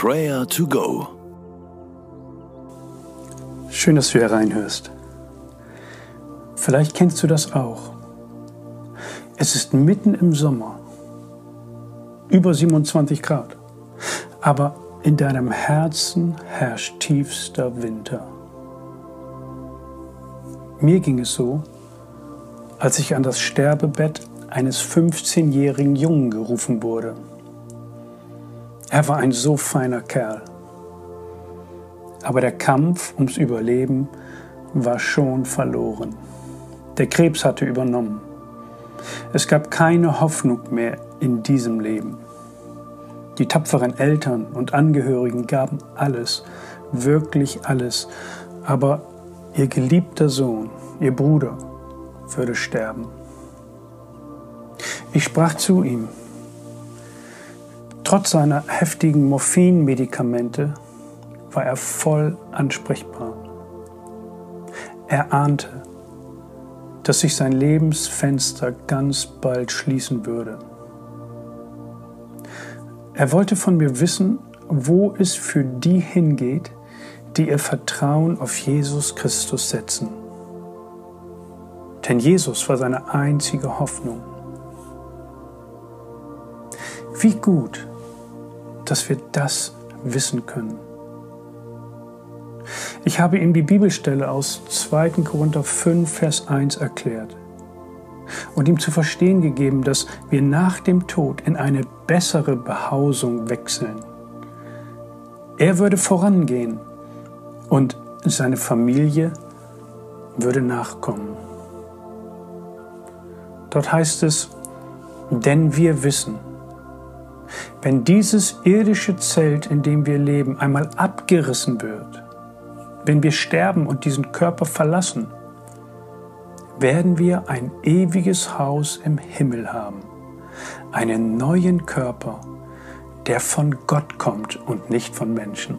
Prayer to Go. Schön, dass du hereinhörst. Vielleicht kennst du das auch. Es ist mitten im Sommer, über 27 Grad, aber in deinem Herzen herrscht tiefster Winter. Mir ging es so, als ich an das Sterbebett eines 15-jährigen Jungen gerufen wurde. Er war ein so feiner Kerl. Aber der Kampf ums Überleben war schon verloren. Der Krebs hatte übernommen. Es gab keine Hoffnung mehr in diesem Leben. Die tapferen Eltern und Angehörigen gaben alles, wirklich alles, aber ihr geliebter Sohn, ihr Bruder, würde sterben. Ich sprach zu ihm. Trotz seiner heftigen Morphinmedikamente war er voll ansprechbar. Er ahnte, dass sich sein Lebensfenster ganz bald schließen würde. Er wollte von mir wissen, wo es für die hingeht, die ihr Vertrauen auf Jesus Christus setzen. Denn Jesus war seine einzige Hoffnung. Wie gut, dass wir das wissen können. Ich habe ihm die Bibelstelle aus 2. Korinther 5, Vers 1 erklärt und ihm zu verstehen gegeben, dass wir nach dem Tod in eine bessere Behausung wechseln. Er würde vorangehen und seine Familie würde nachkommen. Dort heißt es, denn wir wissen, wenn dieses irdische Zelt, in dem wir leben, einmal abgerissen wird, wenn wir sterben und diesen Körper verlassen, werden wir ein ewiges Haus im Himmel haben, einen neuen Körper, der von Gott kommt und nicht von Menschen.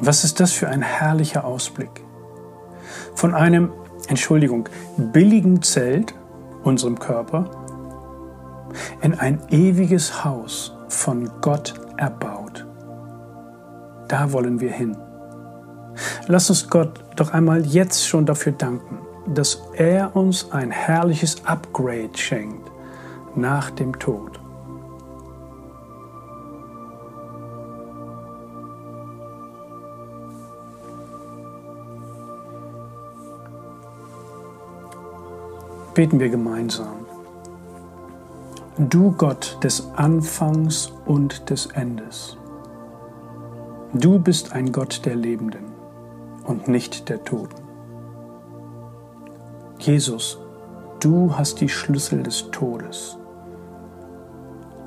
Was ist das für ein herrlicher Ausblick? Von einem, Entschuldigung, billigen Zelt, unserem Körper, in ein ewiges Haus von Gott erbaut. Da wollen wir hin. Lass uns Gott doch einmal jetzt schon dafür danken, dass er uns ein herrliches Upgrade schenkt nach dem Tod. Beten wir gemeinsam. Du Gott des Anfangs und des Endes. Du bist ein Gott der Lebenden und nicht der Toten. Jesus, du hast die Schlüssel des Todes,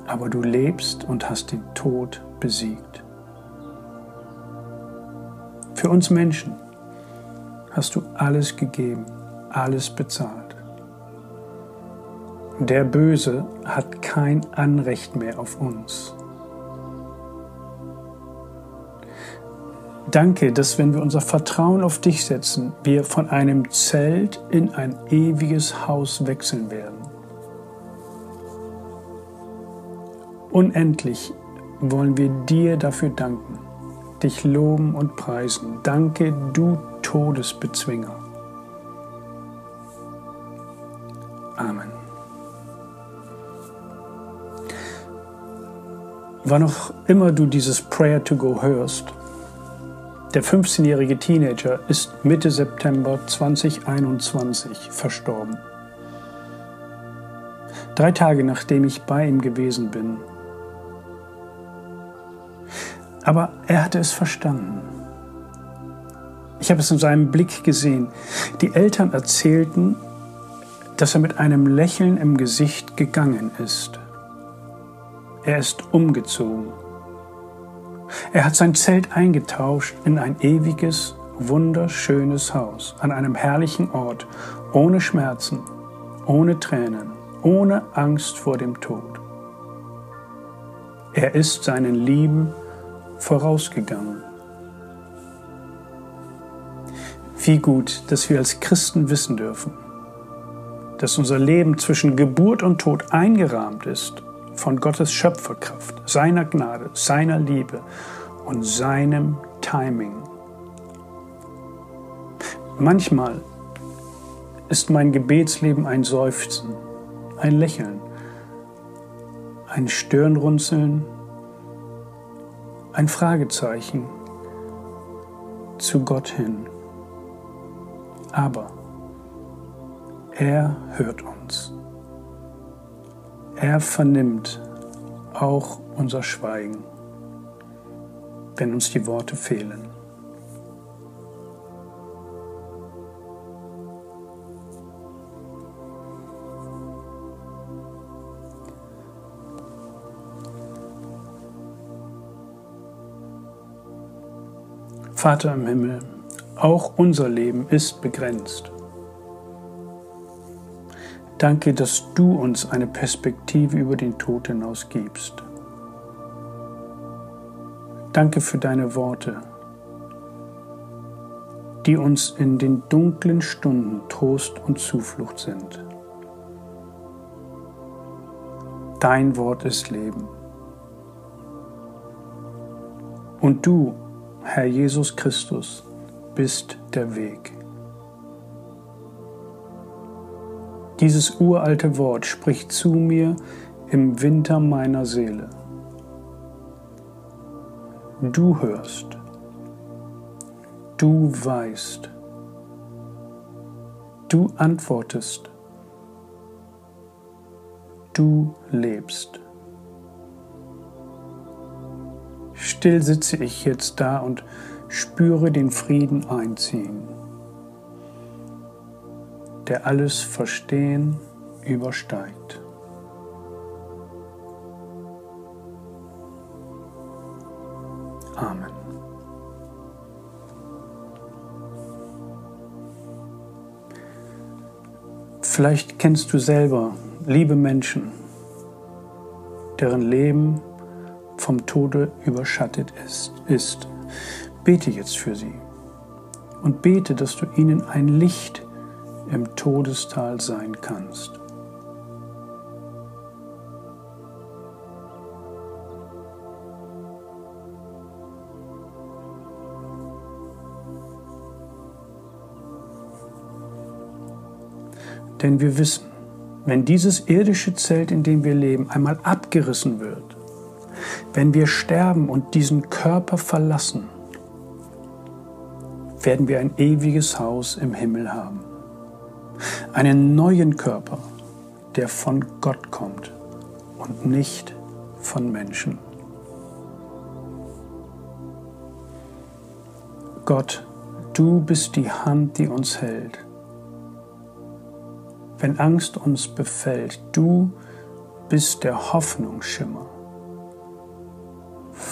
aber du lebst und hast den Tod besiegt. Für uns Menschen hast du alles gegeben, alles bezahlt. Der Böse hat kein Anrecht mehr auf uns. Danke, dass wenn wir unser Vertrauen auf dich setzen, wir von einem Zelt in ein ewiges Haus wechseln werden. Unendlich wollen wir dir dafür danken, dich loben und preisen. Danke, du Todesbezwinger. Amen. Wann auch immer du dieses Prayer to Go hörst, der 15-jährige Teenager ist Mitte September 2021 verstorben. Drei Tage nachdem ich bei ihm gewesen bin. Aber er hatte es verstanden. Ich habe es in seinem Blick gesehen. Die Eltern erzählten, dass er mit einem Lächeln im Gesicht gegangen ist. Er ist umgezogen. Er hat sein Zelt eingetauscht in ein ewiges, wunderschönes Haus an einem herrlichen Ort, ohne Schmerzen, ohne Tränen, ohne Angst vor dem Tod. Er ist seinen Lieben vorausgegangen. Wie gut, dass wir als Christen wissen dürfen, dass unser Leben zwischen Geburt und Tod eingerahmt ist von Gottes Schöpferkraft, seiner Gnade, seiner Liebe und seinem Timing. Manchmal ist mein Gebetsleben ein Seufzen, ein Lächeln, ein Stirnrunzeln, ein Fragezeichen zu Gott hin. Aber er hört uns. Er vernimmt auch unser Schweigen, wenn uns die Worte fehlen. Vater im Himmel, auch unser Leben ist begrenzt. Danke, dass du uns eine Perspektive über den Tod hinaus gibst. Danke für deine Worte, die uns in den dunklen Stunden Trost und Zuflucht sind. Dein Wort ist Leben. Und du, Herr Jesus Christus, bist der Weg. Dieses uralte Wort spricht zu mir im Winter meiner Seele. Du hörst, du weißt, du antwortest, du lebst. Still sitze ich jetzt da und spüre den Frieden einziehen, der alles Verstehen übersteigt. Amen. Vielleicht kennst du selber liebe Menschen, deren Leben vom Tode überschattet ist. ist. Bete jetzt für sie und bete, dass du ihnen ein Licht im Todestal sein kannst. Denn wir wissen, wenn dieses irdische Zelt, in dem wir leben, einmal abgerissen wird, wenn wir sterben und diesen Körper verlassen, werden wir ein ewiges Haus im Himmel haben. Einen neuen Körper, der von Gott kommt und nicht von Menschen. Gott, du bist die Hand, die uns hält. Wenn Angst uns befällt, du bist der Hoffnungsschimmer.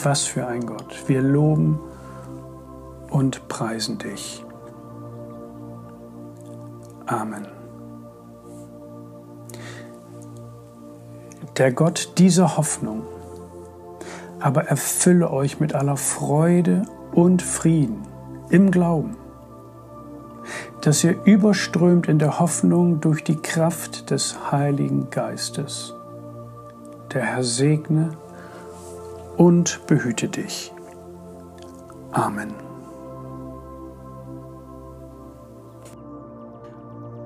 Was für ein Gott. Wir loben und preisen dich. Amen. Der Gott dieser Hoffnung aber erfülle euch mit aller Freude und Frieden im Glauben, dass ihr überströmt in der Hoffnung durch die Kraft des Heiligen Geistes. Der Herr segne und behüte dich. Amen.